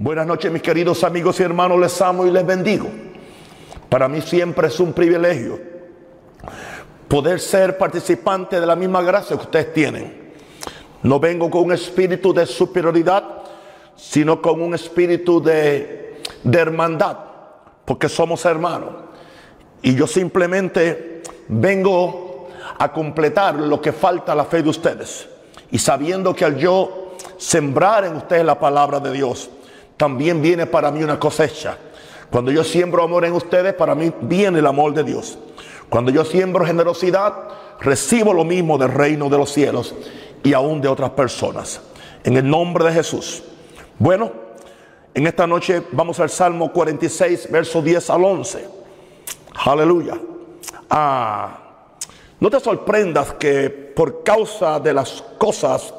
Buenas noches mis queridos amigos y hermanos, les amo y les bendigo. Para mí siempre es un privilegio poder ser participante de la misma gracia que ustedes tienen. No vengo con un espíritu de superioridad, sino con un espíritu de, hermandad, porque somos hermanos. Y yo simplemente vengo a completar lo que falta a la fe de ustedes. Y sabiendo que al yo sembrar en ustedes la palabra de Dios, también viene para mí una cosecha. Cuando yo siembro amor en ustedes, para mí viene el amor de Dios. Cuando yo siembro generosidad, recibo lo mismo del reino de los cielos y aún de otras personas. En el nombre de Jesús. Bueno, en esta noche vamos al Salmo 46, verso 10 al 11. Aleluya. Ah, no te sorprendas que por causa de las cosas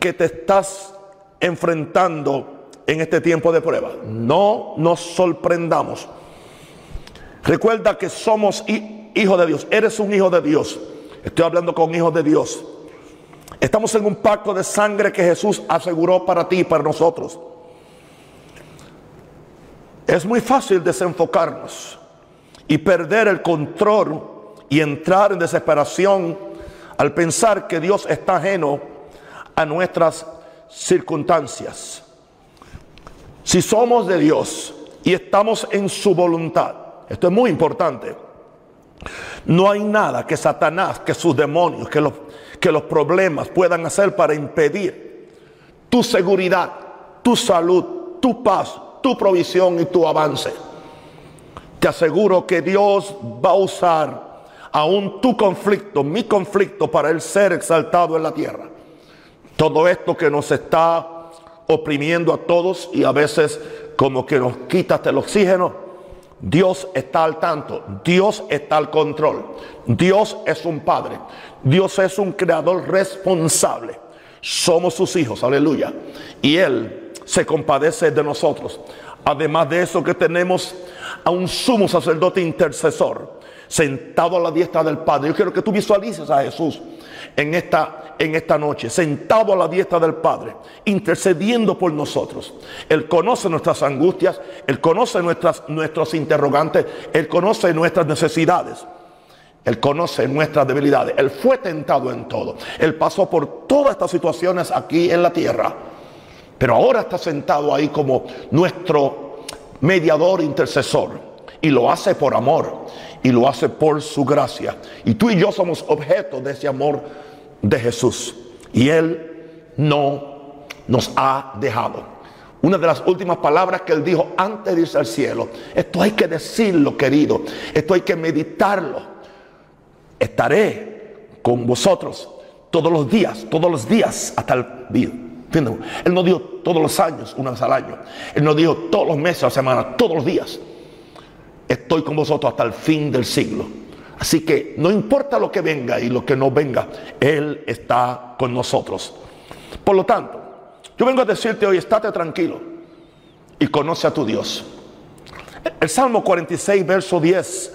que te estás enfrentando en este tiempo de prueba, no nos sorprendamos. Recuerda que somos hijos de Dios. Eres un hijo de Dios. Estoy hablando con hijos de Dios. Estamos en un pacto de sangre que Jesús aseguró para ti y para nosotros. Es muy fácil desenfocarnos y perder el control y entrar en desesperación al pensar que Dios está ajeno a nuestras circunstancias. Si somos de Dios y estamos en su voluntad, esto es muy importante. No hay nada que Satanás, que sus demonios, que los, que los problemas puedan hacer para impedir tu seguridad, tu salud, tu paz, tu provisión y tu avance. Te aseguro que Dios va a usar aún tu conflicto, mi conflicto, para el ser exaltado en la tierra. Todo esto que nos está oprimiendo a todos y a veces como que nos quita el oxígeno, Dios está al tanto, Dios está al control, Dios es un padre, Dios es un creador responsable. Somos sus hijos, aleluya. Y Él se compadece de nosotros. Además de eso que tenemos a un sumo sacerdote intercesor sentado a la diestra del Padre. Yo quiero que tú visualices a Jesús en esta, en esta noche, sentado a la diestra del Padre, intercediendo por nosotros. Él conoce nuestras angustias, Él conoce nuestras, nuestros interrogantes, Él conoce nuestras necesidades. Él conoce nuestras debilidades. Él fue tentado en todo. Él pasó por todas estas situaciones aquí en la tierra. Pero ahora está sentado ahí como nuestro mediador intercesor. Y lo hace por amor. Y lo hace por su gracia. Y tú y yo somos objeto de ese amor de Jesús. Y Él no nos ha dejado. Una de las últimas palabras que Él dijo antes de irse al cielo. Esto hay que decirlo, querido. Esto hay que meditarlo. Estaré con vosotros todos los días, todos los días hasta el día. Él no dijo todos los años, una vez al año. Él no dijo todos los meses, a la semana, todos los días. Estoy con vosotros hasta el fin del siglo. Así que no importa lo que venga y lo que no venga, Él está con nosotros. Por lo tanto, yo vengo a decirte hoy, estate tranquilo y conoce a tu Dios. El Salmo 46, verso 10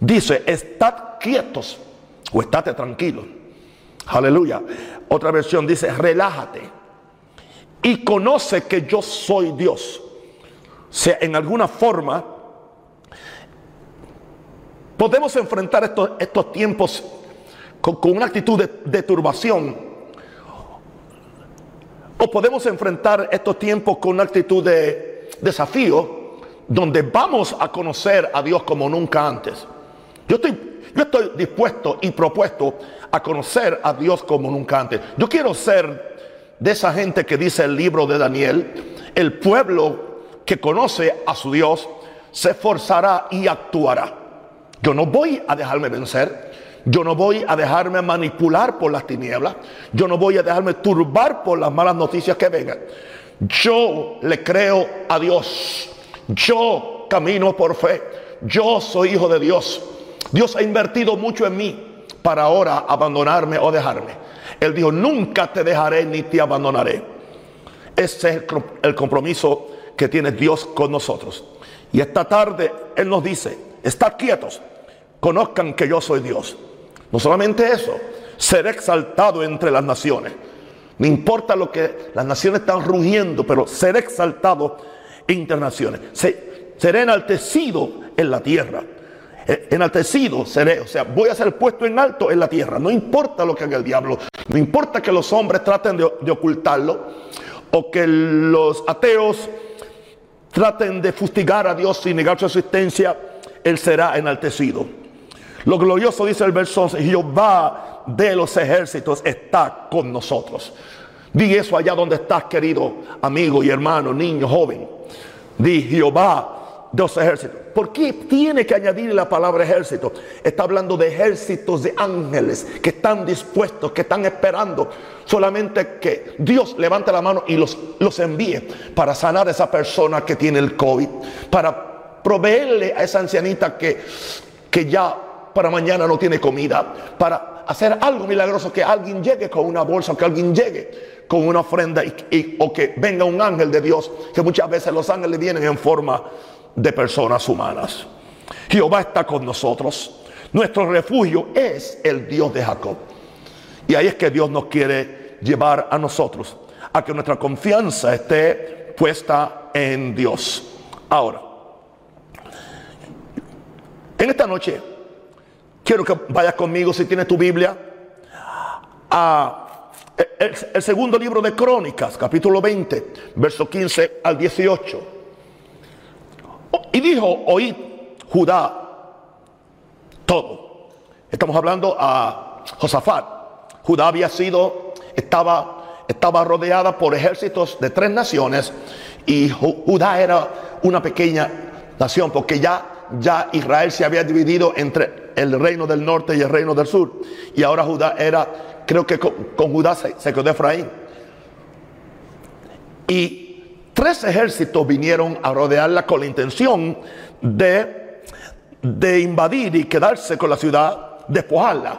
dice, estad quietos o estate tranquilo. Aleluya. Otra versión dice, relájate y conoce que yo soy Dios. O sea, en alguna forma Podemos enfrentar estos, estos tiempos con, una actitud de, de turbación. O podemos enfrentar estos tiempos con una actitud de desafío, donde vamos a conocer a Dios como nunca antes. Yo estoy, yo estoy dispuesto y propuesto a conocer a Dios como nunca antes. Yo quiero ser de esa gente que dice el libro de Daniel, el pueblo que conoce a su Dios se esforzará y actuará. Yo no voy a dejarme vencer. Yo no voy a dejarme manipular por las tinieblas. Yo no voy a dejarme turbar por las malas noticias que vengan. Yo le creo a Dios. Yo camino por fe. Yo soy hijo de Dios. Dios ha invertido mucho en mí para ahora abandonarme o dejarme. Él dijo, nunca te dejaré ni te abandonaré. Ese es el compromiso que tiene Dios con nosotros. Y esta tarde Él nos dice, estad quietos, conozcan que yo soy Dios. No solamente eso, seré exaltado entre las naciones. Me importa lo que las naciones están rugiendo, pero seré exaltado en internaciones. seré enaltecido en la tierra. Eh, enaltecido seré, o sea, voy a ser puesto en alto en la tierra. No importa lo que haga el diablo, no importa que los hombres traten de, ocultarlo o que los ateos traten de fustigar a Dios y negar su existencia, Él será enaltecido. Lo glorioso dice el verso 11, Jehová de los ejércitos está con nosotros. Di eso allá donde estás, querido amigo y hermano, niño, joven. Di Jehová de los ejércitos. ¿Por qué tiene que añadir la palabra ejército? Está hablando de ejércitos de ángeles que están dispuestos, que están esperando solamente que Dios levante la mano y los, los envíe para sanar a esa persona que tiene el COVID, para proveerle a esa ancianita que, que ya para mañana no tiene comida, para hacer algo milagroso, que alguien llegue con una bolsa, que alguien llegue con una ofrenda y, o que venga un ángel de Dios, que muchas veces los ángeles vienen en forma de personas humanas. Jehová está con nosotros. Nuestro refugio es el Dios de Jacob. Y ahí es que Dios nos quiere llevar a nosotros, a que nuestra confianza esté puesta en Dios. Ahora, en esta noche, quiero que vayas conmigo, si tienes tu Biblia, a el, segundo libro de Crónicas, capítulo 20, verso 15 al 18. Y dijo, oíd Judá todo. Estamos hablando a Josafat. Judá había sido, estaba, estaba rodeada por ejércitos de tres naciones y Judá era una pequeña nación porque ya, ya Israel se había dividido entre el reino del norte y el reino del sur. Y ahora Judá era creo que con, Judá se, quedó Efraín. Y tres ejércitos vinieron a rodearla con la intención de, invadir y quedarse con la ciudad, despojarla.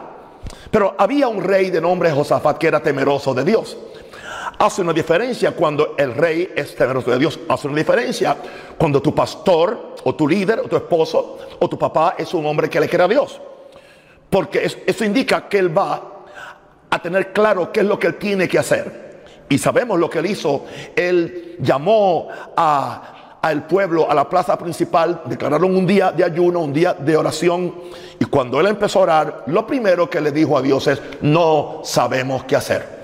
Pero había un rey de nombre Josafat que era temeroso de Dios. Hace una diferencia cuando el rey es temeroso de Dios. Hace una diferencia cuando tu pastor o tu líder o tu esposo o tu papá es un hombre que le quiere a Dios. Porque eso indica que él va a tener claro qué es lo que él tiene que hacer. Y sabemos lo que él hizo. Él llamó a, al pueblo a la plaza principal, declararon un día de ayuno, un día de oración. Y cuando él empezó a orar, lo primero que le dijo a Dios es, no sabemos qué hacer.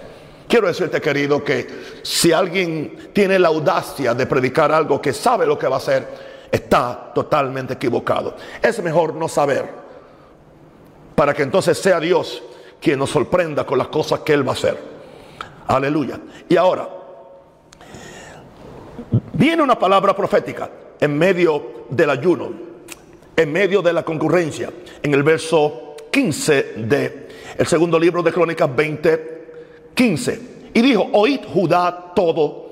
Quiero decirte, querido, que si alguien tiene la audacia de predicar algo que sabe lo que va a hacer, está totalmente equivocado. Es mejor no saber, para que entonces sea Dios quien nos sorprenda con las cosas que Él va a hacer. Aleluya. Y ahora, viene una palabra profética en medio del ayuno, en medio de la concurrencia, en el verso 15 de el segundo libro de Crónicas 20, 15. Y dijo, oíd Judá todo,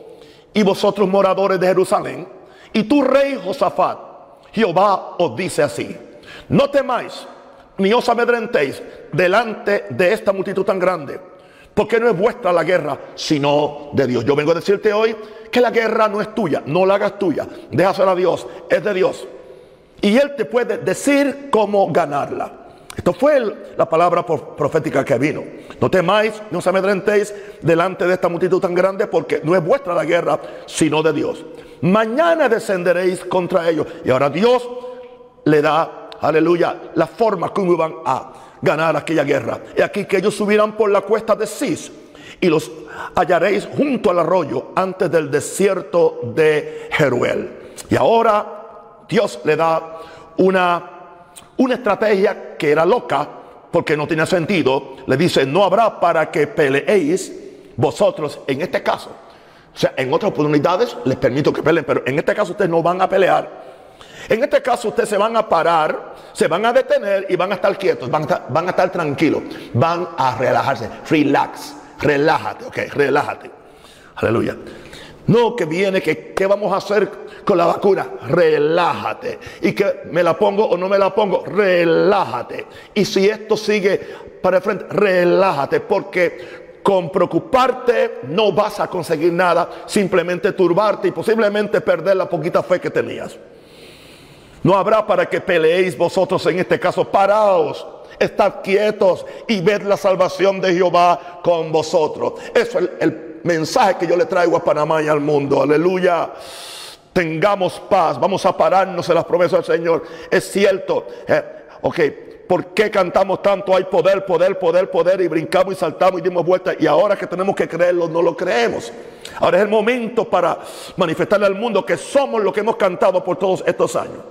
y vosotros moradores de Jerusalén, y tu rey Josafat, Jehová os dice así, no temáis ni os amedrentéis delante de esta multitud tan grande, porque no es vuestra la guerra, sino de Dios. Yo vengo a decirte hoy que la guerra no es tuya, no la hagas tuya, déjasela a Dios, es de Dios. Y Él te puede decir cómo ganarla. Esto fue la palabra profética que vino. No temáis, no os amedrentéis delante de esta multitud tan grande, porque no es vuestra la guerra, sino de Dios. Mañana descenderéis contra ellos. Y ahora Dios le da aleluya, la forma como iban a ganar aquella guerra. Y aquí que ellos subirán por la cuesta de Cis y los hallaréis junto al arroyo antes del desierto de Jeruel. Y ahora Dios le da una, una estrategia que era loca porque no tenía sentido. Le dice, no habrá para que peleéis vosotros en este caso. O sea, en otras oportunidades les permito que peleen, pero en este caso ustedes no van a pelear en este caso ustedes se van a parar, se van a detener y van a estar quietos, van a estar, tranquilos, van a relajarse. Relax, relájate, ok, relájate. Aleluya. No, que viene, que qué vamos a hacer con la vacuna. Relájate. Y que me la pongo o no me la pongo. Relájate. Y si esto sigue para el frente, relájate. Porque con preocuparte no vas a conseguir nada. Simplemente turbarte y posiblemente perder la poquita fe que tenías. No habrá para que peleéis vosotros en este caso. Paraos Estad quietos y ved la salvación de Jehová con vosotros. Eso es el, mensaje que yo le traigo a Panamá y al mundo. Aleluya tengamos paz, vamos a pararnos en las promesas del Señor. Es cierto, eh, ok, ¿por qué cantamos tanto? Hay poder, poder, poder, poder y brincamos y saltamos y dimos vueltas y ahora que tenemos que creerlo, no lo creemos. Ahora es el momento para manifestarle al mundo que somos lo que hemos cantado por todos estos años.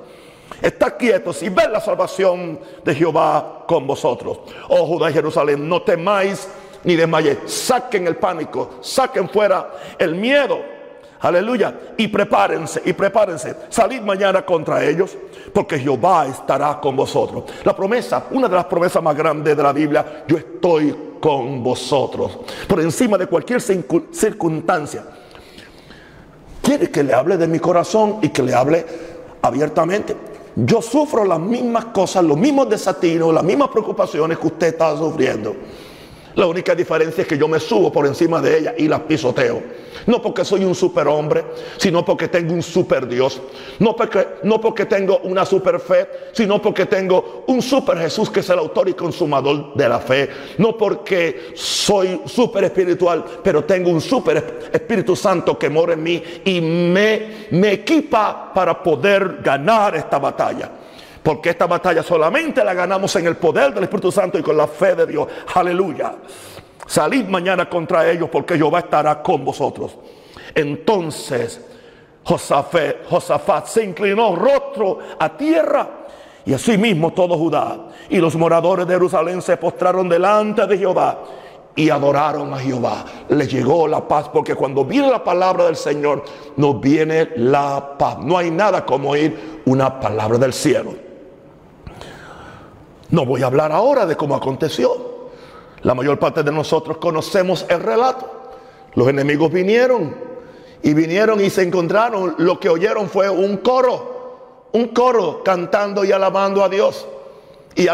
Estad quietos y ver la salvación de Jehová con vosotros. Oh Judá y Jerusalén, no temáis ni desmayéis. Saquen el pánico, saquen fuera el miedo. Aleluya. Y prepárense, y prepárense. Salid mañana contra ellos, porque Jehová estará con vosotros. La promesa, una de las promesas más grandes de la Biblia, yo estoy con vosotros. Por encima de cualquier circunstancia. Quiere que le hable de mi corazón y que le hable abiertamente. Yo sufro las mismas cosas, los mismos desatinos, las mismas preocupaciones que usted está sufriendo. La única diferencia es que yo me subo por encima de ella y la pisoteo. No porque soy un superhombre, sino porque tengo un super Dios. No porque, no porque tengo una super fe, sino porque tengo un super Jesús que es el autor y consumador de la fe. No porque soy super espiritual, pero tengo un super Espíritu Santo que mora en mí y me, me equipa para poder ganar esta batalla. Porque esta batalla solamente la ganamos en el poder del Espíritu Santo y con la fe de Dios. Aleluya. Salid mañana contra ellos porque Jehová estará con vosotros. Entonces Josafat, se inclinó rostro a tierra y asimismo todo Judá y los moradores de Jerusalén se postraron delante de Jehová y adoraron a Jehová. Le llegó la paz porque cuando viene la palabra del Señor nos viene la paz. No hay nada como oír una palabra del cielo. No voy a hablar ahora de cómo aconteció. La mayor parte de nosotros conocemos el relato. Los enemigos vinieron y vinieron y se encontraron. Lo que oyeron fue un coro, un coro cantando y alabando a Dios. Y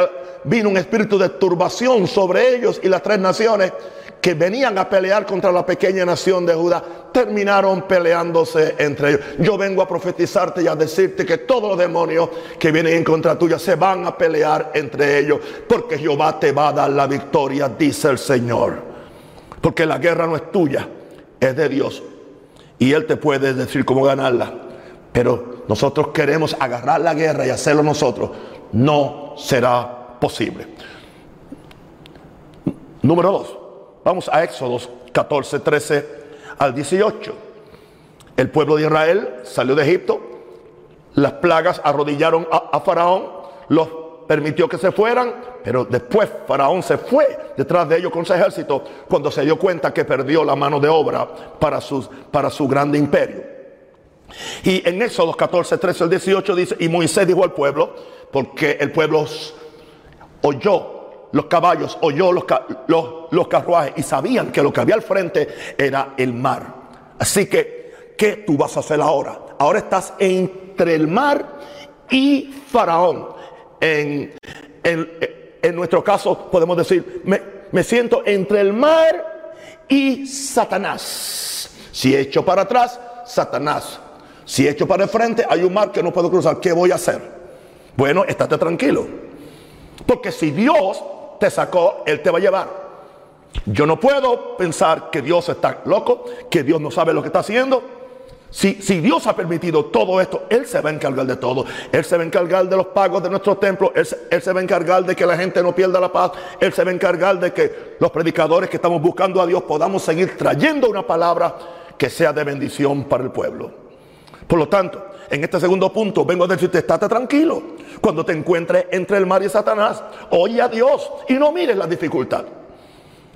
vino un espíritu de turbación sobre ellos y las tres naciones que venían a pelear contra la pequeña nación de Judá, terminaron peleándose entre ellos. Yo vengo a profetizarte y a decirte que todos los demonios que vienen en contra tuya se van a pelear entre ellos, porque Jehová te va a dar la victoria, dice el Señor. Porque la guerra no es tuya, es de Dios. Y Él te puede decir cómo ganarla. Pero nosotros queremos agarrar la guerra y hacerlo nosotros. No será posible. Número dos. Vamos a Éxodos 14, 13 al 18. El pueblo de Israel salió de Egipto. Las plagas arrodillaron a, Faraón. Los permitió que se fueran. Pero después Faraón se fue detrás de ellos con su ejército cuando se dio cuenta que perdió la mano de obra para, para su grande imperio. Y en Éxodos 14, 13 al 18 dice, y Moisés dijo al pueblo, porque el pueblo oyó los caballos, oyó los, los, carruajes y sabían que lo que había al frente era el mar. Así que, ¿qué tú vas a hacer ahora? Ahora estás entre el mar y Faraón. En, en, nuestro caso podemos decir, me, me siento entre el mar y Satanás. Si echo para atrás, Satanás. Si echo para el frente, hay un mar que no puedo cruzar. ¿Qué voy a hacer? Bueno, estate tranquilo. Porque si Dios te sacó, Él te va a llevar. Yo no puedo pensar que Dios está loco, que Dios no sabe lo que está haciendo. Si, si, Dios ha permitido todo esto, Él se va a encargar de todo. Él se va a encargar de los pagos de nuestro templo. Él, él, se va a encargar de que la gente no pierda la paz. Él se va a encargar de que los predicadores que estamos buscando a Dios podamos seguir trayendo una palabra que sea de bendición para el pueblo. Por lo tanto, en este segundo punto vengo a decirte, estate tranquilo. Cuando te encuentres entre el mar y Satanás, oye a Dios y no mires la dificultad.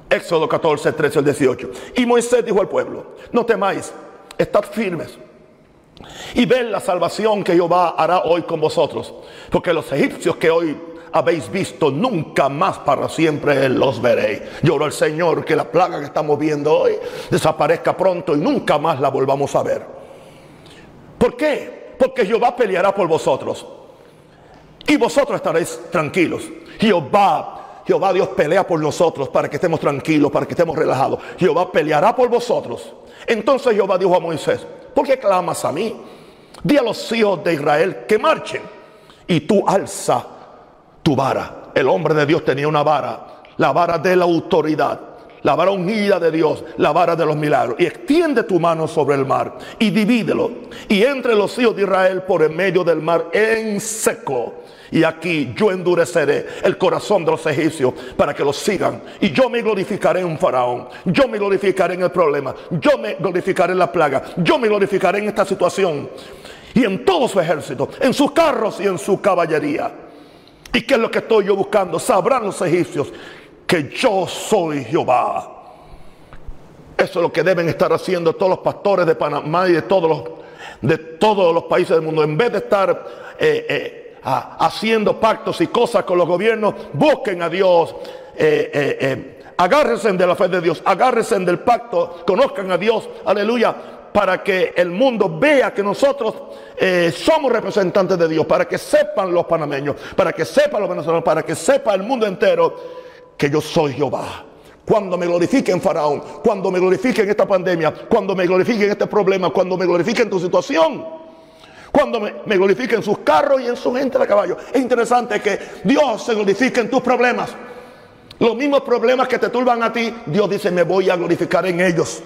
Éxodo 14, 13 al 18. Y Moisés dijo al pueblo, no temáis, estad firmes. Y ven la salvación que Jehová hará hoy con vosotros. Porque los egipcios que hoy habéis visto, nunca más para siempre los veréis. Lloro al Señor que la plaga que estamos viendo hoy desaparezca pronto y nunca más la volvamos a ver. ¿Por qué? Porque Jehová peleará por vosotros. Y vosotros estaréis tranquilos. Jehová, Jehová Dios pelea por nosotros para que estemos tranquilos, para que estemos relajados. Jehová peleará por vosotros. Entonces Jehová dijo a Moisés, ¿por qué clamas a mí? Di a los hijos de Israel que marchen. Y tú alza tu vara el hombre de Dios tenía una vara, la vara de la autoridad la vara ungida de Dios, la vara de los milagros. Y extiende tu mano sobre el mar y divídelo. Y entre los hijos de Israel por en medio del mar en seco. Y aquí yo endureceré el corazón de los egipcios para que los sigan. Y yo me glorificaré en faraón. Yo me glorificaré en el problema. Yo me glorificaré en la plaga. Yo me glorificaré en esta situación. Y en todo su ejército. En sus carros y en su caballería. ¿Y qué es lo que estoy yo buscando? Sabrán los egipcios que yo soy Jehová. Eso es lo que deben estar haciendo todos los pastores de Panamá y de todos los, de todos los países del mundo. En vez de estar eh, eh, haciendo pactos y cosas con los gobiernos, busquen a Dios. Eh, agárrense de la fe de Dios, agárrense del pacto, conozcan a Dios, aleluya, para que el mundo vea que nosotros somos representantes de Dios, para que sepan los panameños, para que sepan los venezolanos, para que sepa el mundo entero que yo soy Jehová. Cuando me glorifiquen Faraón, cuando me glorifiquen esta pandemia, cuando me glorifiquen este problema, cuando me glorifiquen tu situación, cuando me, me glorifiquen sus carros y en su gente de caballo. Es interesante que Dios se glorifique en tus problemas. Los mismos problemas que te turban a ti, Dios dice, me voy a glorificar en ellos.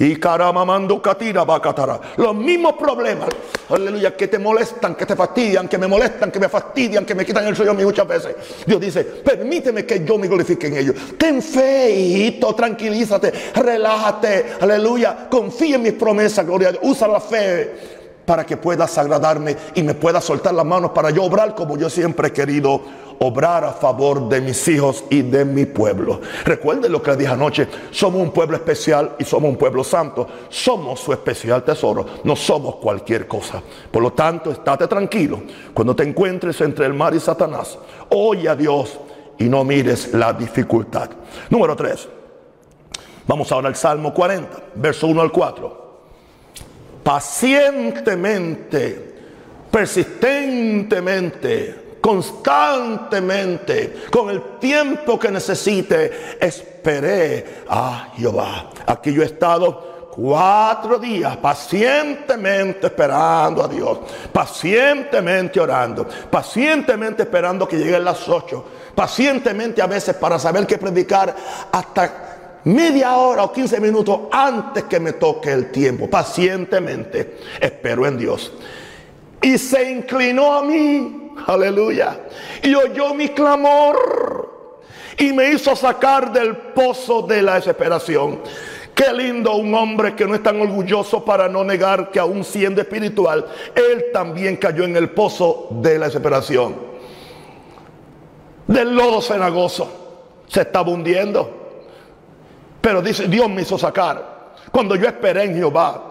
Y caramamando catira bacatara. Los mismos problemas, aleluya, que te molestan, que te fastidian, que me molestan, que me fastidian, que me quitan el sueño a mí muchas veces. Dios dice, permíteme que yo me glorifique en ellos. Ten fe, hijito, tranquilízate, relájate, aleluya. Confía en mis promesas, gloria a Dios. Usa la fe para que puedas agradarme y me puedas soltar las manos para yo obrar como yo siempre he querido obrar a favor de mis hijos y de mi pueblo. Recuerden lo que les dije anoche, somos un pueblo especial y somos un pueblo santo. Somos su especial tesoro, no somos cualquier cosa. Por lo tanto, estate tranquilo cuando te encuentres entre el mar y Satanás. Oye a Dios y no mires la dificultad. Número 3. Vamos ahora al Salmo 40, verso 1 al 4. Pacientemente, persistentemente, constantemente, con el tiempo que necesite, esperé a Jehová. Aquí yo he estado cuatro días pacientemente esperando a Dios, pacientemente orando, pacientemente esperando que lleguen las ocho, pacientemente a veces para saber qué predicar hasta media hora o quince minutos antes que me toque el tiempo. Pacientemente espero en Dios. Y se inclinó a mí Aleluya. Y oyó mi clamor y me hizo sacar del pozo de la desesperación. Qué lindo un hombre que no es tan orgulloso para no negar que aún siendo espiritual, él también cayó en el pozo de la desesperación. Del lodo cenagoso. Se estaba hundiendo. Pero dice, Dios me hizo sacar. Cuando yo esperé en Jehová,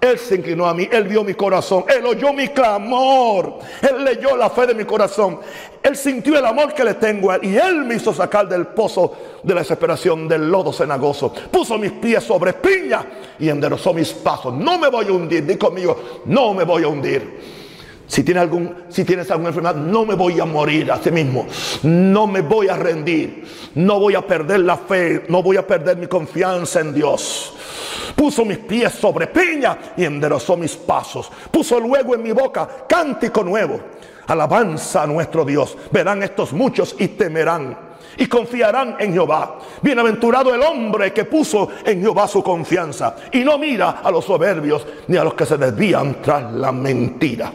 él se inclinó a mí, Él vio mi corazón, Él oyó mi clamor, Él leyó la fe de mi corazón, Él sintió el amor que le tengo a Él y Él me hizo sacar del pozo de la desesperación, del lodo cenagoso. Puso mis pies sobre piña y enderezó mis pasos. No me voy a hundir, di conmigo, no me voy a hundir. Si tienes, algún, si tienes alguna enfermedad, no me voy a morir a sí mismo. No me voy a rendir. No voy a perder la fe. No voy a perder mi confianza en Dios. Puso mis pies sobre piña y enderezó mis pasos. Puso luego en mi boca cántico nuevo. Alabanza a nuestro Dios. Verán estos muchos y temerán y confiarán en Jehová. Bienaventurado el hombre que puso en Jehová su confianza y no mira a los soberbios ni a los que se desvían tras la mentira.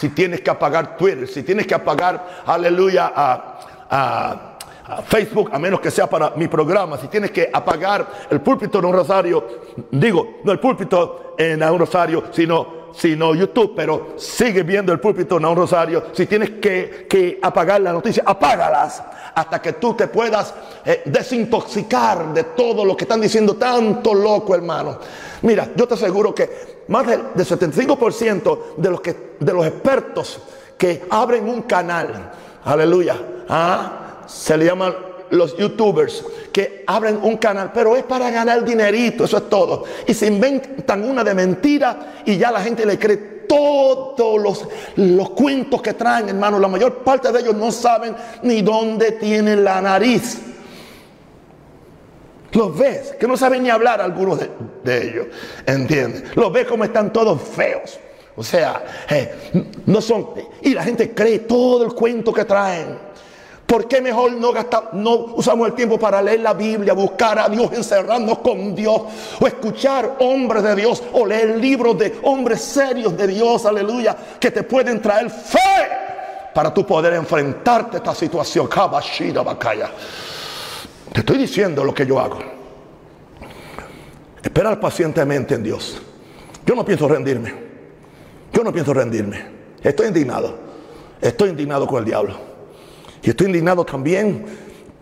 Si tienes que apagar Twitter, si tienes que apagar, aleluya, a Facebook, a menos que sea para mi programa. Si tienes que apagar el púlpito en un rosario, digo, no el púlpito en un rosario, sino, sino YouTube, pero sigue viendo el púlpito en un rosario. Si tienes que, apagar las noticias, apágalas hasta que tú te puedas eh, desintoxicar de todo lo que están diciendo tanto loco, hermano. Mira, yo te aseguro que más del, 75% de los, que, de los expertos que abren un canal, aleluya, ¿ah? Se le llaman los youtubers que abren un canal, pero es para ganar dinerito, eso es todo. Y se inventan una de mentira y ya la gente le cree todos los, los cuentos que traen, hermano. La mayor parte de ellos no saben ni dónde tienen la nariz. Los ves, que no saben ni hablar algunos de, ellos, ¿entiendes? Los ves como están todos feos. O sea, eh, no son... Y la gente cree todo el cuento que traen. ¿Por qué mejor no, gastamos, no usamos el tiempo para leer la Biblia, buscar a Dios, encerrarnos con Dios, o escuchar hombres de Dios, o leer libros de hombres serios de Dios, aleluya, que te pueden traer fe para tú poder enfrentarte a esta situación? Te estoy diciendo lo que yo hago. Esperar pacientemente en Dios. Yo no pienso rendirme. Yo no pienso rendirme. Estoy indignado. Estoy indignado con el diablo. Y estoy indignado también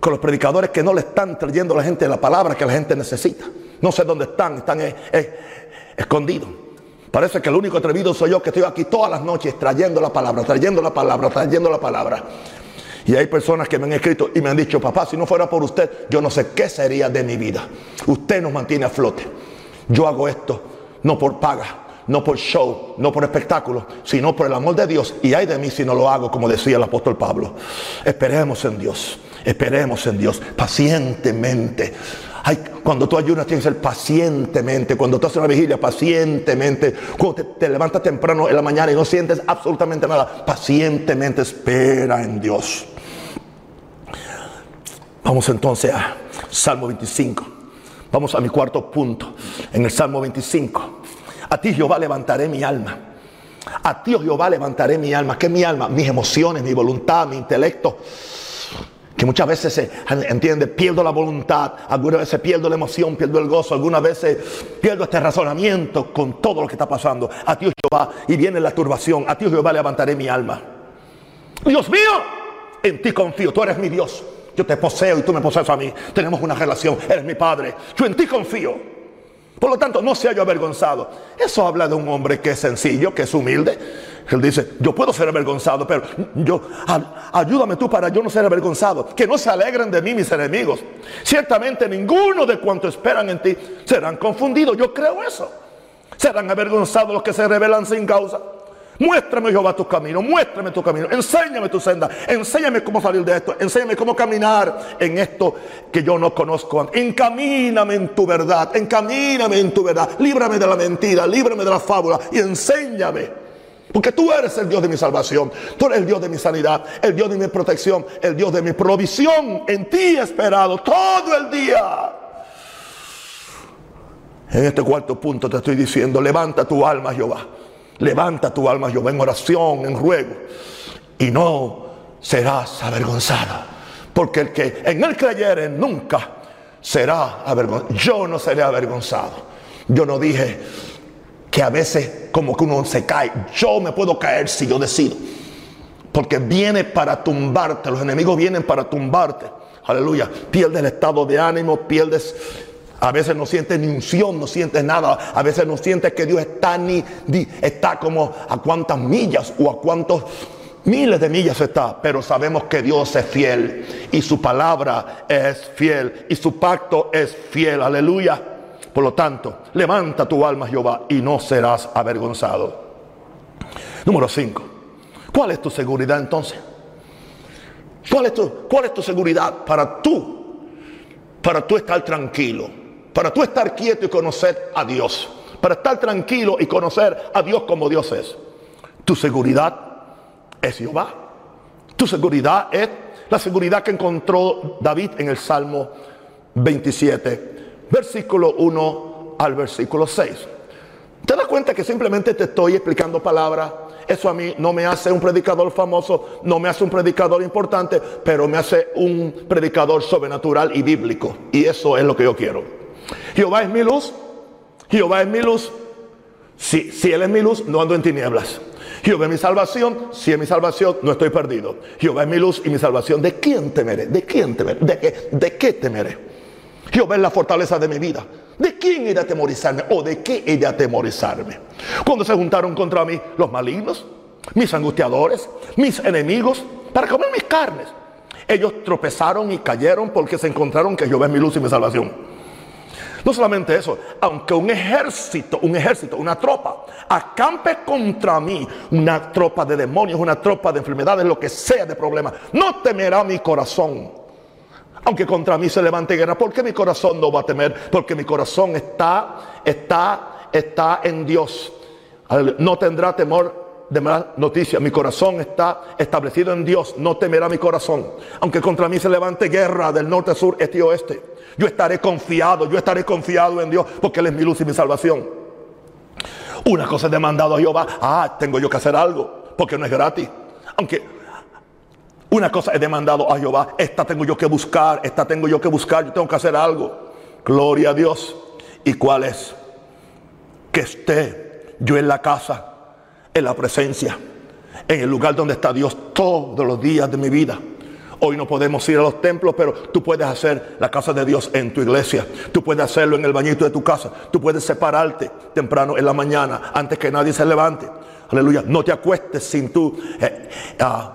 con los predicadores que no le están trayendo a la gente la palabra que la gente necesita. No sé dónde están, están eh, eh, escondidos. Parece que el único atrevido soy yo que estoy aquí todas las noches trayendo la palabra, trayendo la palabra, trayendo la palabra. Y hay personas que me han escrito y me han dicho, papá, si no fuera por usted, yo no sé qué sería de mi vida. Usted nos mantiene a flote. Yo hago esto no por paga, no por show, no por espectáculo, sino por el amor de Dios. Y hay de mí si no lo hago, como decía el apóstol Pablo. Esperemos en Dios, esperemos en Dios, pacientemente. cuando tú ayunas tienes que ser pacientemente. Cuando tú haces una vigilia, pacientemente. Cuando te, levantas temprano en la mañana y no sientes absolutamente nada, pacientemente espera en Dios. Vamos entonces a Salmo 25. Vamos a mi cuarto punto. En el Salmo 25. A ti Jehová levantaré mi alma. A ti Jehová levantaré mi alma. ¿Qué es mi alma? Mis emociones, mi voluntad, mi intelecto. Que muchas veces se entiende, pierdo la voluntad, algunas veces pierdo la emoción, pierdo el gozo, algunas veces pierdo este razonamiento con todo lo que está pasando. A ti Jehová, y viene la turbación, a ti Jehová levantaré mi alma. Dios mío, en ti confío, tú eres mi Dios. Yo te poseo y tú me posees a mí. Tenemos una relación, eres mi Padre. Yo en ti confío. Por lo tanto, no se haya avergonzado. Eso habla de un hombre que es sencillo, que es humilde. Él dice, yo puedo ser avergonzado, pero yo, ayúdame tú para yo no ser avergonzado. Que no se alegren de mí mis enemigos. Ciertamente ninguno de cuantos esperan en ti serán confundidos. Yo creo eso. Serán avergonzados los que se rebelan sin causa. Muéstrame, Jehová, tu camino, muéstrame tu camino, enséñame tu senda, enséñame cómo salir de esto, enséñame cómo caminar en esto que yo no conozco. Encamíname en tu verdad, encamíname en tu verdad, líbrame de la mentira, líbrame de la fábula y enséñame. Porque tú eres el Dios de mi salvación, tú eres el Dios de mi sanidad, el Dios de mi protección, el Dios de mi provisión. En ti he esperado todo el día. En este cuarto punto te estoy diciendo, levanta tu alma, Jehová. Levanta tu alma, yo en oración, en ruego, y no serás avergonzado. Porque el que en él creyere nunca será avergonzado. Yo no seré avergonzado. Yo no dije que a veces como que uno se cae. Yo me puedo caer si yo decido. Porque viene para tumbarte. Los enemigos vienen para tumbarte. Aleluya. Pierdes el estado de ánimo, pierdes a veces no sientes ni unción, no sientes nada. A veces no sientes que Dios está ni, está como a cuántas millas o a cuántos miles de millas está. Pero sabemos que Dios es fiel y su palabra es fiel y su pacto es fiel. Aleluya. Por lo tanto, levanta tu alma, Jehová, y no serás avergonzado. Número 5. ¿Cuál es tu seguridad entonces? ¿Cuál es tu, cuál es tu seguridad para tú? Para tú estar tranquilo para tú estar quieto y conocer a Dios. Para estar tranquilo y conocer a Dios como Dios es. Tu seguridad es Jehová. Tu seguridad es la seguridad que encontró David en el Salmo 27, versículo 1 al versículo 6. ¿Te das cuenta que simplemente te estoy explicando palabras? Eso a mí no me hace un predicador famoso, no me hace un predicador importante, pero me hace un predicador sobrenatural y bíblico. Y eso es lo que yo quiero. Jehová es mi luz. Jehová es mi luz. Si, si Él es mi luz, no ando en tinieblas. Jehová es mi salvación. Si es mi salvación, no estoy perdido. Jehová es mi luz y mi salvación. ¿De quién temeré? ¿De quién temeré? ¿De qué, de qué temeré? Jehová es la fortaleza de mi vida. ¿De quién he de atemorizarme? ¿O de qué he de atemorizarme? Cuando se juntaron contra mí los malignos, mis angustiadores, mis enemigos, para comer mis carnes. Ellos tropezaron y cayeron porque se encontraron que Jehová es mi luz y mi salvación. No solamente eso, aunque un ejército, un ejército, una tropa, acampe contra mí, una tropa de demonios, una tropa de enfermedades, lo que sea de problema, no temerá mi corazón. Aunque contra mí se levante guerra, porque mi corazón no va a temer? Porque mi corazón está, está, está en Dios. No tendrá temor de mala noticia. Mi corazón está establecido en Dios. No temerá mi corazón. Aunque contra mí se levante guerra del norte, sur, este y oeste. Yo estaré confiado, yo estaré confiado en Dios porque Él es mi luz y mi salvación. Una cosa es demandado a Jehová. Ah, tengo yo que hacer algo porque no es gratis. Aunque una cosa es demandado a Jehová. Esta tengo yo que buscar, esta tengo yo que buscar. Yo tengo que hacer algo. Gloria a Dios. ¿Y cuál es? Que esté yo en la casa la presencia, en el lugar donde está Dios todos los días de mi vida. Hoy no podemos ir a los templos, pero tú puedes hacer la casa de Dios en tu iglesia. Tú puedes hacerlo en el bañito de tu casa. Tú puedes separarte temprano en la mañana antes que nadie se levante. Aleluya. No te acuestes sin tú eh,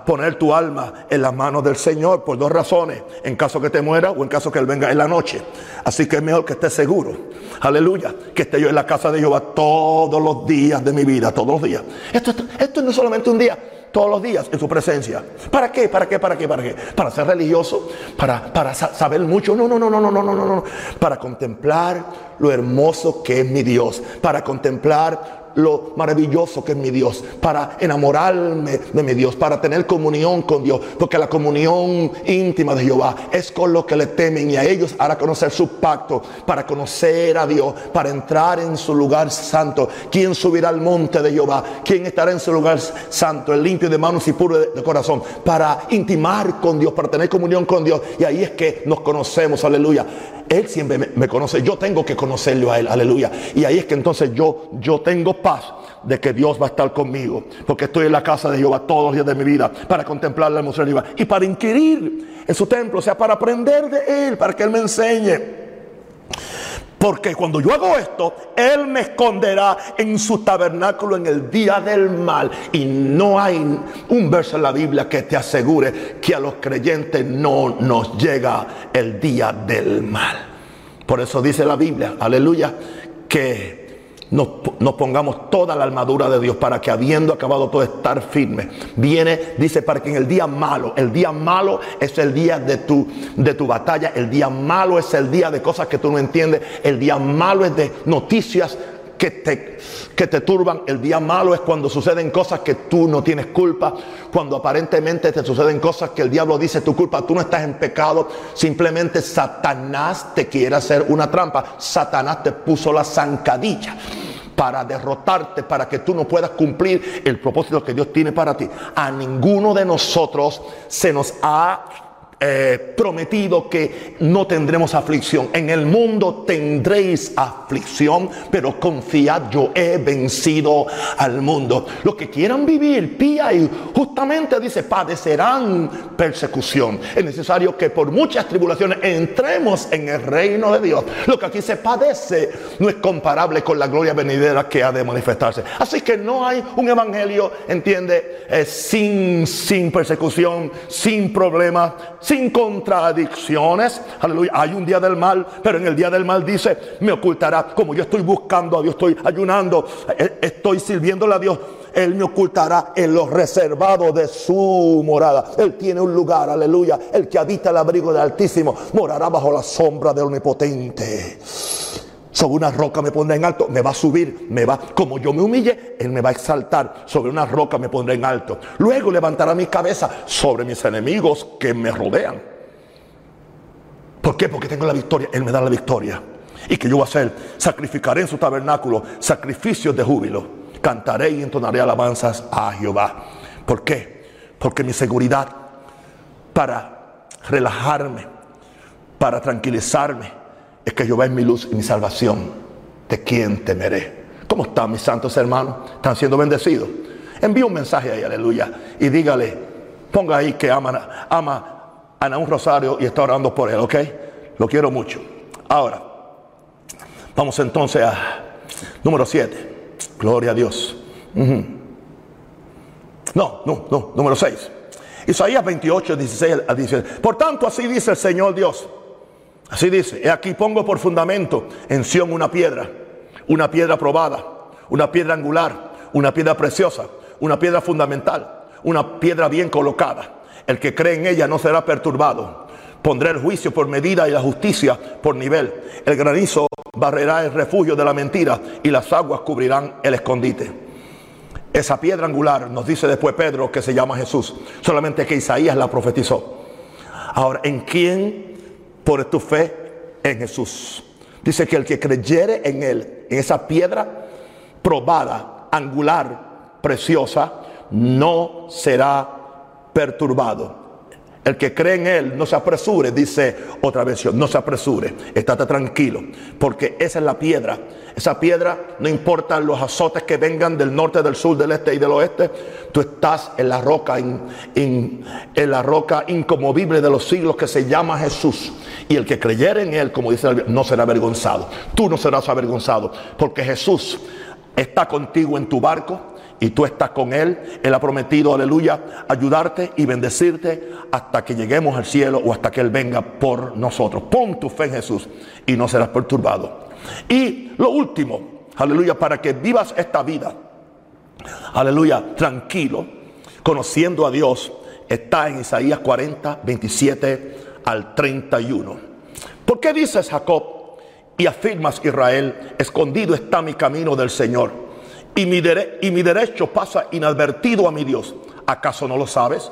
poner tu alma en las manos del Señor por dos razones. En caso que te muera o en caso que Él venga en la noche. Así que es mejor que estés seguro. Aleluya. Que esté yo en la casa de Jehová todos los días de mi vida. Todos los días. Esto, esto no es solamente un día todos los días en su presencia. ¿Para qué? ¿Para qué? ¿Para qué? ¿Para qué? ¿Para ser religioso? ¿Para, para saber mucho? No, no, no, no, no, no, no, no. Para contemplar lo hermoso que es mi Dios. Para contemplar lo maravilloso que es mi Dios, para enamorarme de mi Dios, para tener comunión con Dios, porque la comunión íntima de Jehová es con los que le temen y a ellos hará conocer su pacto, para conocer a Dios, para entrar en su lugar santo. ¿Quién subirá al monte de Jehová? ¿Quién estará en su lugar santo, el limpio de manos y puro de, de corazón? Para intimar con Dios, para tener comunión con Dios. Y ahí es que nos conocemos, aleluya. Él siempre me, conoce, yo tengo que conocerlo a Él, aleluya. Y ahí es que entonces yo, yo tengo paz de que Dios va a estar conmigo, porque estoy en la casa de Jehová todos los días de mi vida para contemplar la hermosura de Jehová y para inquirir en su templo, o sea, para aprender de Él, para que Él me enseñe. Porque cuando yo hago esto, Él me esconderá en su tabernáculo en el día del mal. Y no hay un verso en la Biblia que te asegure que a los creyentes no nos llega el día del mal. Por eso dice la Biblia, aleluya, que nos, pongamos toda la armadura de Dios para que habiendo acabado todo estar firme. Viene, dice, para que en el día malo, el día malo es el día de tu, de tu batalla, el día malo es el día de cosas que tú no entiendes, el día malo es de noticias que te, que te turban. El día malo es cuando suceden cosas que tú no tienes culpa. Cuando aparentemente te suceden cosas que el diablo dice tu culpa. Tú no estás en pecado. Simplemente Satanás te quiere hacer una trampa. Satanás te puso la zancadilla para derrotarte, para que tú no puedas cumplir el propósito que Dios tiene para ti. A ninguno de nosotros se nos ha eh, prometido que no tendremos aflicción. En el mundo tendréis aflicción, pero confiad, yo he vencido al mundo. Los que quieran vivir pía y justamente dice, padecerán persecución. Es necesario que por muchas tribulaciones entremos en el reino de Dios. Lo que aquí se padece no es comparable con la gloria venidera que ha de manifestarse. Así que no hay un evangelio, entiende, eh, sin, sin persecución, sin problemas sin contradicciones. Aleluya. Hay un día del mal, pero en el día del mal dice, me ocultará. Como yo estoy buscando a Dios, estoy ayunando, eh, estoy sirviéndole a Dios. Él me ocultará en los reservados de su morada. Él tiene un lugar, aleluya. El que habita el abrigo del Altísimo morará bajo la sombra del Omnipotente. Sobre una roca me pondrá en alto, me va a subir, me va, como yo me humille, Él me va a exaltar. Sobre una roca me pondrá en alto. Luego levantará mi cabeza sobre mis enemigos que me rodean. ¿Por qué? Porque tengo la victoria. Él me da la victoria. ¿Y que yo voy a hacer? Sacrificaré en su tabernáculo sacrificios de júbilo. Cantaré y entonaré alabanzas a Jehová. ¿Por qué? Porque mi seguridad para relajarme, para tranquilizarme, es que Jehová es mi luz y mi salvación. ¿De quién temeré? ¿Cómo están mis santos hermanos? ¿Están siendo bendecidos? Envíe un mensaje ahí, aleluya. Y dígale, ponga ahí que ama, ama a un Rosario y está orando por él, ¿ok? Lo quiero mucho. Ahora, vamos entonces a número 7. Gloria a Dios. No, no, no, número 6. Isaías 28, 16 a 17. Por tanto, así dice el Señor Dios. Así dice, he aquí pongo por fundamento en Sión una piedra, una piedra probada, una piedra angular, una piedra preciosa, una piedra fundamental, una piedra bien colocada. El que cree en ella no será perturbado. Pondré el juicio por medida y la justicia por nivel. El granizo barrerá el refugio de la mentira y las aguas cubrirán el escondite. esa piedra angular, nos dice después Pedro que se llama Jesús, solamente que Isaías la profetizó. Ahora, ¿en quién por tu fe? En Jesús. Dice que el que creyere en él, en esa piedra probada, angular, preciosa, no será perturbado. El que cree en Él no se apresure, dice otra versión, no se apresure, estate tranquilo, porque esa es la piedra. Esa piedra, no importa los azotes que vengan del norte, del sur, del este y del oeste, tú estás en la roca, en, la roca incomovible de los siglos que se llama Jesús. Y el que creyere en Él, como dice no será avergonzado. Tú no serás avergonzado, porque Jesús está contigo en tu barco y tú estás con Él. Él ha prometido, aleluya, ayudarte y bendecirte hasta que lleguemos al cielo o hasta que Él venga por nosotros. Pon tu fe en Jesús y no serás perturbado. Y lo último, aleluya, para que vivas esta vida, aleluya, tranquilo, conociendo a Dios, está en Isaías 40, 27 al 31. ¿Por qué dices Jacob y afirmas Israel, escondido está mi camino del Señor? Y mi, y mi derecho pasa inadvertido a mi Dios. ¿Acaso no lo sabes?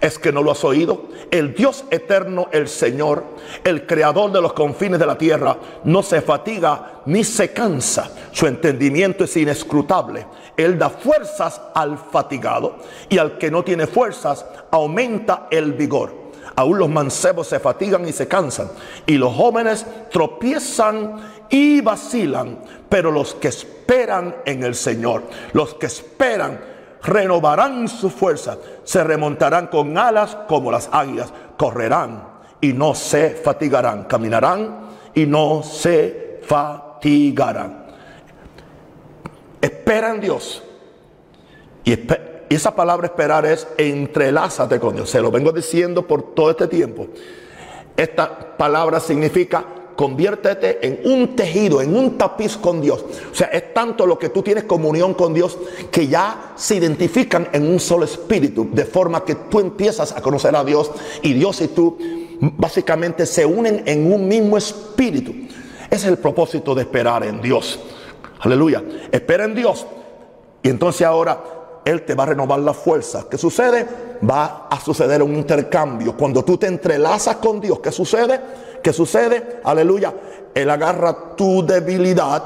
¿Es que no lo has oído? El Dios eterno, el Señor, el creador de los confines de la tierra, no se fatiga ni se cansa. Su entendimiento es inescrutable. Él da fuerzas al fatigado y al que no tiene fuerzas aumenta el vigor. Aún los mancebos se fatigan y se cansan. Y los jóvenes tropiezan y vacilan. Pero los que esperan en el Señor, los que esperan, renovarán su fuerza. Se remontarán con alas como las águilas. Correrán y no se fatigarán. Caminarán y no se fatigarán. Espera en Dios. Y esa palabra esperar es entrelázate con Dios. Se lo vengo diciendo por todo este tiempo. Esta palabra significa conviértete en un tejido, en un tapiz con Dios. O sea, es tanto lo que tú tienes comunión con Dios que ya se identifican en un solo espíritu, de forma que tú empiezas a conocer a Dios y Dios y tú básicamente se unen en un mismo espíritu. Ese es el propósito de esperar en Dios. Aleluya. Espera en Dios. Y entonces ahora él te va a renovar la fuerza. ¿Qué sucede? Va a suceder un intercambio. Cuando tú te entrelazas con Dios, ¿qué sucede? ¿Qué sucede? Aleluya. Él agarra tu debilidad.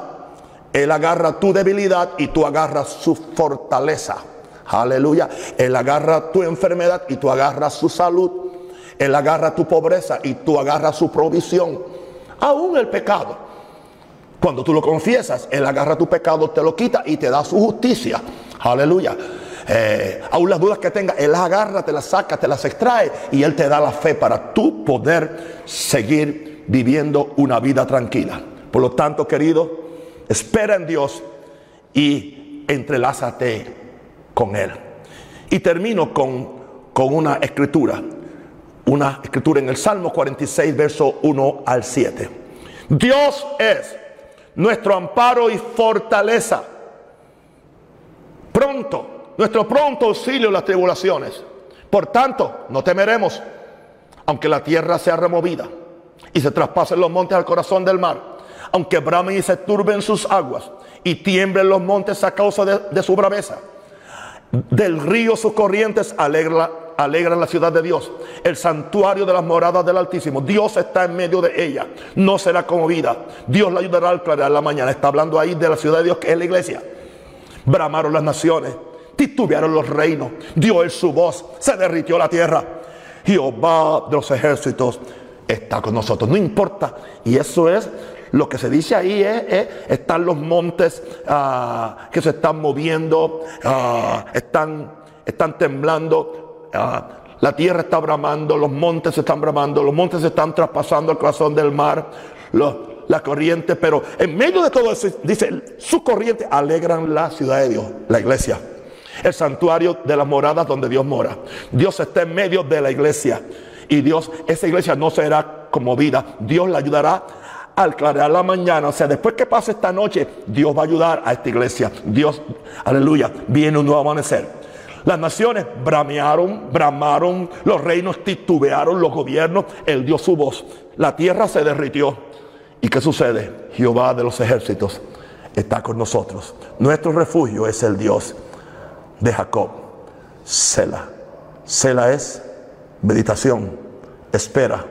Él agarra tu debilidad y tú agarras su fortaleza. Aleluya. Él agarra tu enfermedad y tú agarras su salud. Él agarra tu pobreza y tú agarras su provisión. Aún el pecado. Cuando tú lo confiesas, Él agarra tu pecado, te lo quita y te da su justicia. Aleluya. Eh, aún las dudas que tengas, Él las agarra, te las saca, te las extrae y Él te da la fe para tú poder seguir viviendo una vida tranquila. Por lo tanto, querido, espera en Dios y entrelázate con Él. Y termino con, con una escritura, una escritura en el Salmo 46, verso 1 al 7. Dios es nuestro amparo y fortaleza pronto, nuestro pronto auxilio en las tribulaciones. Por tanto, no temeremos, aunque la tierra sea removida y se traspasen los montes al corazón del mar, aunque bramen y se turben sus aguas y tiemblen los montes a causa de, su braveza. Del río sus corrientes alegra, alegran la ciudad de Dios, el santuario de las moradas del Altísimo. Dios está en medio de ella, no será conmovida. Dios la ayudará al clarear la mañana. Está hablando ahí de la ciudad de Dios que es la iglesia. Bramaron las naciones, titubearon los reinos, dio él su voz, se derritió la tierra. Jehová de los ejércitos está con nosotros, no importa. Y eso es lo que se dice ahí es, están los montes ah, que se están moviendo, ah, están, están temblando, ah, la tierra está bramando, los montes se están bramando, los montes se están traspasando el corazón del mar, los, la corriente, pero en medio de todo eso dice, su corriente alegran la ciudad de Dios, la iglesia. El santuario de las moradas donde Dios mora. Dios está en medio de la iglesia. Y Dios, esa iglesia no será conmovida. Dios la ayudará al clarear la mañana. O sea, después que pase esta noche, Dios va a ayudar a esta iglesia. Dios, aleluya, viene un nuevo amanecer. Las naciones bramearon, bramaron, los reinos titubearon, los gobiernos, Él dio su voz. La tierra se derritió. ¿Y qué sucede? Jehová de los ejércitos está con nosotros. Nuestro refugio es el Dios de Jacob. Sela. Sela es meditación, espera.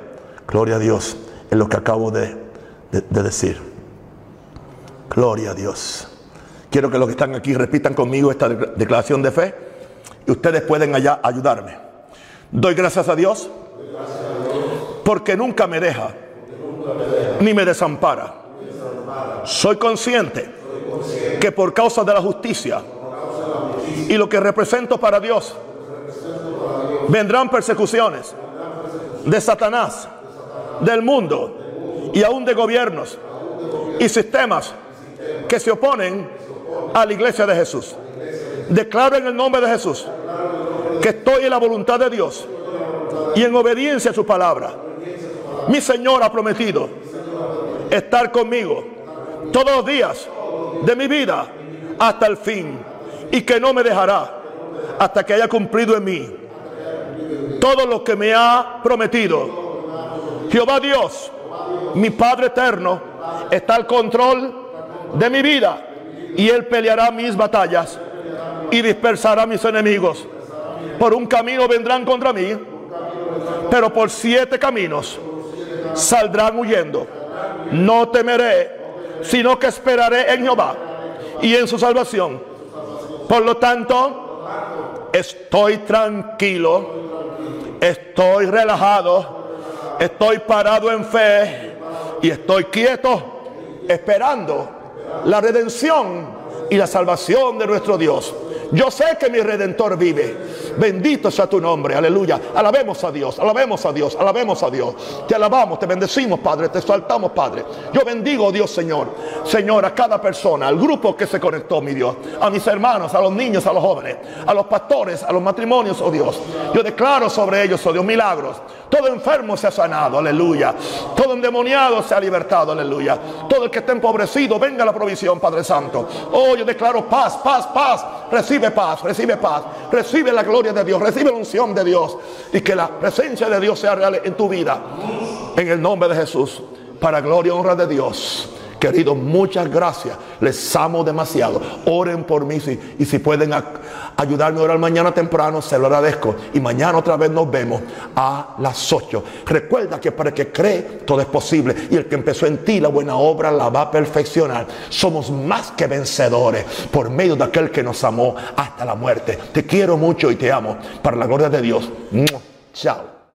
Gloria a Dios en lo que acabo de, de decir. Gloria a Dios. Quiero que los que están aquí repitan conmigo esta declaración de fe y ustedes pueden allá ayudarme. Doy gracias a Dios porque nunca me deja ni me desampara. Soy consciente que por causa de la justicia y lo que represento para Dios, vendrán persecuciones de Satanás, del mundo y aún de gobiernos y sistemas que se oponen a la iglesia de Jesús. Declaro en el nombre de Jesús que estoy en la voluntad de Dios y en obediencia a su palabra. Mi Señor ha prometido estar conmigo todos los días de mi vida hasta el fin y que no me dejará hasta que haya cumplido en mí todo lo que me ha prometido. Jehová Dios, mi Padre eterno, está al control de mi vida y Él peleará mis batallas y dispersará mis enemigos. Por un camino vendrán contra mí, pero por siete caminos saldrán huyendo. No temeré, sino que esperaré en Jehová y en su salvación. Por lo tanto, estoy tranquilo, estoy relajado, estoy parado en fe y estoy quieto esperando la redención y la salvación de nuestro Dios. Yo sé que mi redentor vive. Bendito sea tu nombre, aleluya. Alabemos a Dios, alabemos a Dios, alabemos a Dios. Te alabamos, te bendecimos, Padre, te exaltamos, Padre. Yo bendigo, Dios, Señor. Señor, a cada persona, al grupo que se conectó, mi Dios. A mis hermanos, a los niños, a los jóvenes, a los pastores, a los matrimonios, oh Dios. Yo declaro sobre ellos, oh Dios, milagros. Todo enfermo se ha sanado, aleluya. Todo endemoniado se ha libertado, aleluya. Todo el que esté empobrecido, venga la provisión, Padre Santo. Oh, yo declaro paz, paz, paz. Recibe paz, recibe paz. Recibe la gloria de Dios, recibe la unción de Dios. Y que la presencia de Dios sea real en tu vida. En el nombre de Jesús. Para gloria y honra de Dios. Queridos, muchas gracias. Les amo demasiado. Oren por mí y si pueden ayudarme a orar mañana temprano, se lo agradezco. Y mañana otra vez nos vemos a las 8. Recuerda que para el que cree, todo es posible. Y el que empezó en ti la buena obra la va a perfeccionar. Somos más que vencedores por medio de aquel que nos amó hasta la muerte. Te quiero mucho y te amo. Para la gloria de Dios. Chao.